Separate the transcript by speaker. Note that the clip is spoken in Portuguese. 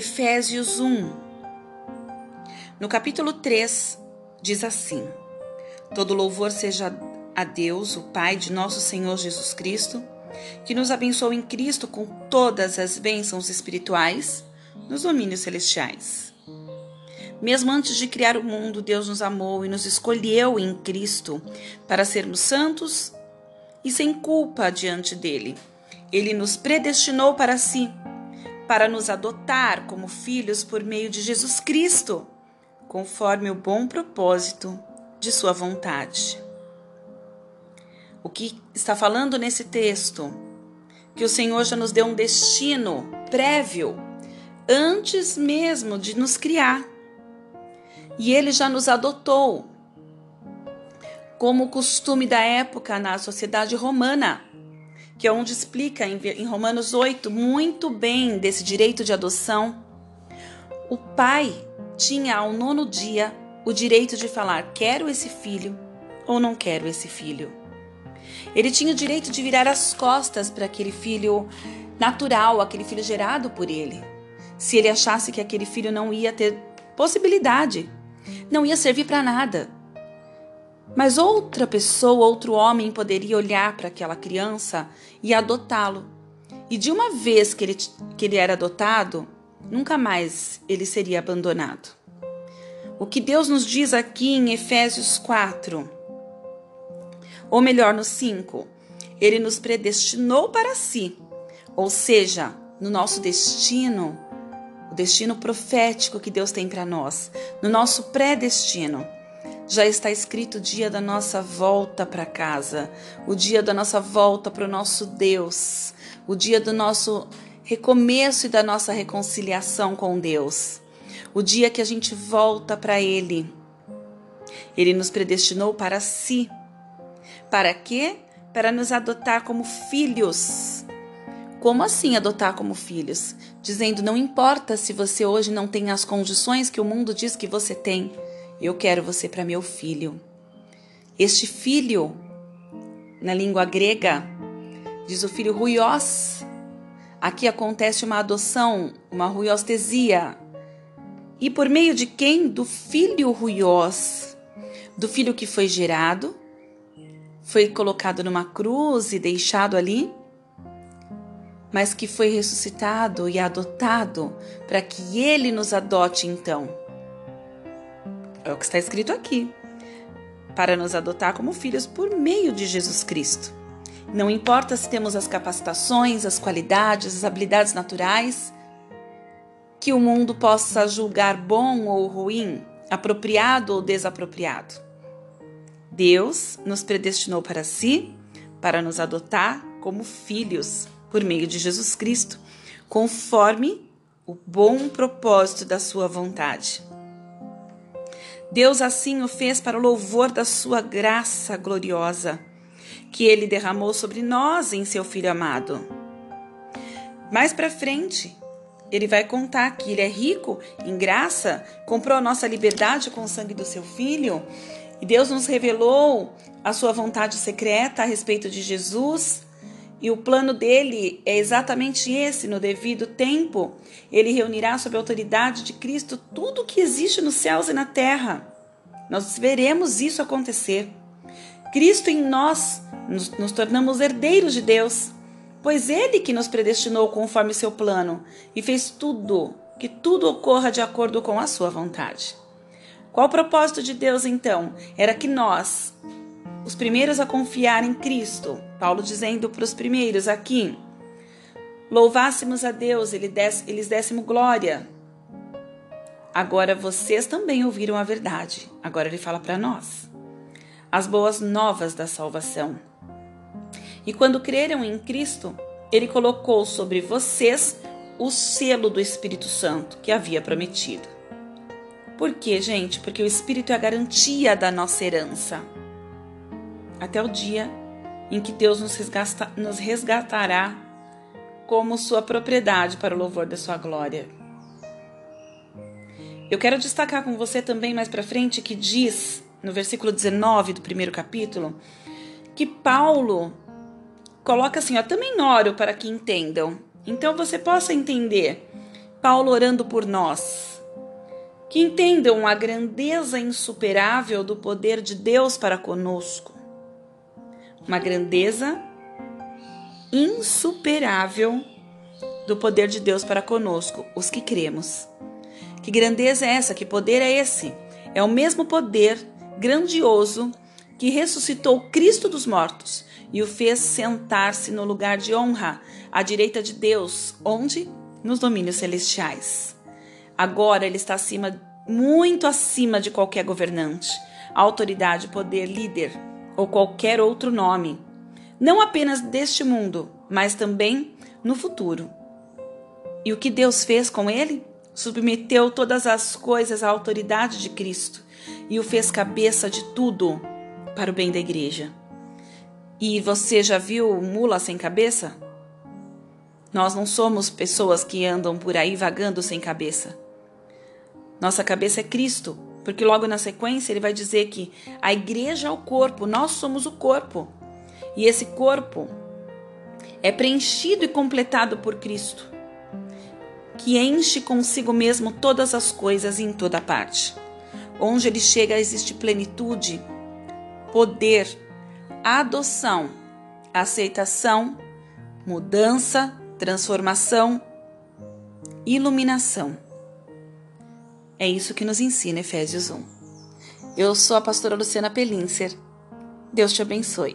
Speaker 1: Efésios 1. No capítulo 3, diz assim: Todo louvor seja a Deus, o Pai de nosso Senhor Jesus Cristo, que nos abençoou em Cristo com todas as bênçãos espirituais nos domínios celestiais. Mesmo antes de criar o mundo, Deus nos amou e nos escolheu em Cristo para sermos santos e sem culpa diante dele. Ele nos predestinou para si para nos adotar como filhos por meio de Jesus Cristo, conforme o bom propósito de Sua vontade. O que está falando nesse texto? Que o Senhor já nos deu um destino prévio, antes mesmo de nos criar. E Ele já nos adotou, como o costume da época na sociedade romana que é onde explica em Romanos 8 muito bem desse direito de adoção. O pai tinha ao nono dia o direito de falar: quero esse filho ou não quero esse filho. Ele tinha o direito de virar as costas para aquele filho natural, aquele filho gerado por ele. Se ele achasse que aquele filho não ia ter possibilidade, não ia servir para nada. Mas outra pessoa, outro homem poderia olhar para aquela criança e adotá-lo. E de uma vez que ele, que ele era adotado, nunca mais ele seria abandonado. O que Deus nos diz aqui em Efésios 4, ou melhor, no 5, ele nos predestinou para si, ou seja, no nosso destino, o destino profético que Deus tem para nós, no nosso predestino já está escrito o dia da nossa volta para casa, o dia da nossa volta para o nosso Deus, o dia do nosso recomeço e da nossa reconciliação com Deus, o dia que a gente volta para Ele. Ele nos predestinou para si. Para quê? Para nos adotar como filhos. Como assim adotar como filhos? Dizendo, não importa se você hoje não tem as condições que o mundo diz que você tem. Eu quero você para meu filho. Este filho, na língua grega, diz o filho ruios. Aqui acontece uma adoção, uma ruiostesia. E por meio de quem? Do filho ruios, do filho que foi gerado, foi colocado numa cruz e deixado ali, mas que foi ressuscitado e adotado para que ele nos adote então. É o que está escrito aqui. Para nos adotar como filhos por meio de Jesus Cristo. Não importa se temos as capacitações, as qualidades, as habilidades naturais que o mundo possa julgar bom ou ruim, apropriado ou desapropriado. Deus nos predestinou para si, para nos adotar como filhos por meio de Jesus Cristo, conforme o bom propósito da sua vontade. Deus assim o fez para o louvor da sua graça gloriosa, que ele derramou sobre nós em seu Filho amado. Mais para frente, ele vai contar que ele é rico em graça, comprou a nossa liberdade com o sangue do seu Filho, e Deus nos revelou a sua vontade secreta a respeito de Jesus. E o plano dele é exatamente esse: no devido tempo, ele reunirá sob a autoridade de Cristo tudo o que existe nos céus e na terra. Nós veremos isso acontecer. Cristo em nós nos, nos tornamos herdeiros de Deus, pois Ele que nos predestinou conforme seu plano e fez tudo, que tudo ocorra de acordo com a sua vontade. Qual o propósito de Deus então? Era que nós, os primeiros a confiar em Cristo, Paulo dizendo para os primeiros aqui, louvássemos a Deus, eles dessemos glória, Agora vocês também ouviram a verdade. Agora ele fala para nós. As boas novas da salvação. E quando creram em Cristo, ele colocou sobre vocês o selo do Espírito Santo que havia prometido. Por quê, gente? Porque o Espírito é a garantia da nossa herança. Até o dia em que Deus nos, nos resgatará como sua propriedade para o louvor da sua glória. Eu quero destacar com você também mais para frente que diz no versículo 19 do primeiro capítulo que Paulo coloca assim: ó, também oro para que entendam. Então você possa entender Paulo orando por nós. Que entendam a grandeza insuperável do poder de Deus para conosco. Uma grandeza insuperável do poder de Deus para conosco, os que cremos. Que grandeza é essa? Que poder é esse? É o mesmo poder grandioso que ressuscitou Cristo dos mortos e o fez sentar-se no lugar de honra, à direita de Deus, onde? Nos domínios celestiais. Agora ele está acima, muito acima de qualquer governante, autoridade, poder, líder ou qualquer outro nome. Não apenas deste mundo, mas também no futuro. E o que Deus fez com ele? Submeteu todas as coisas à autoridade de Cristo e o fez cabeça de tudo para o bem da igreja. E você já viu mula sem cabeça? Nós não somos pessoas que andam por aí vagando sem cabeça. Nossa cabeça é Cristo, porque logo na sequência ele vai dizer que a igreja é o corpo, nós somos o corpo. E esse corpo é preenchido e completado por Cristo, que enche consigo mesmo todas as coisas em toda parte. Onde ele chega existe plenitude, poder, adoção, aceitação, mudança, transformação, iluminação. É isso que nos ensina Efésios 1. Eu sou a pastora Luciana Pelinser. Deus te abençoe.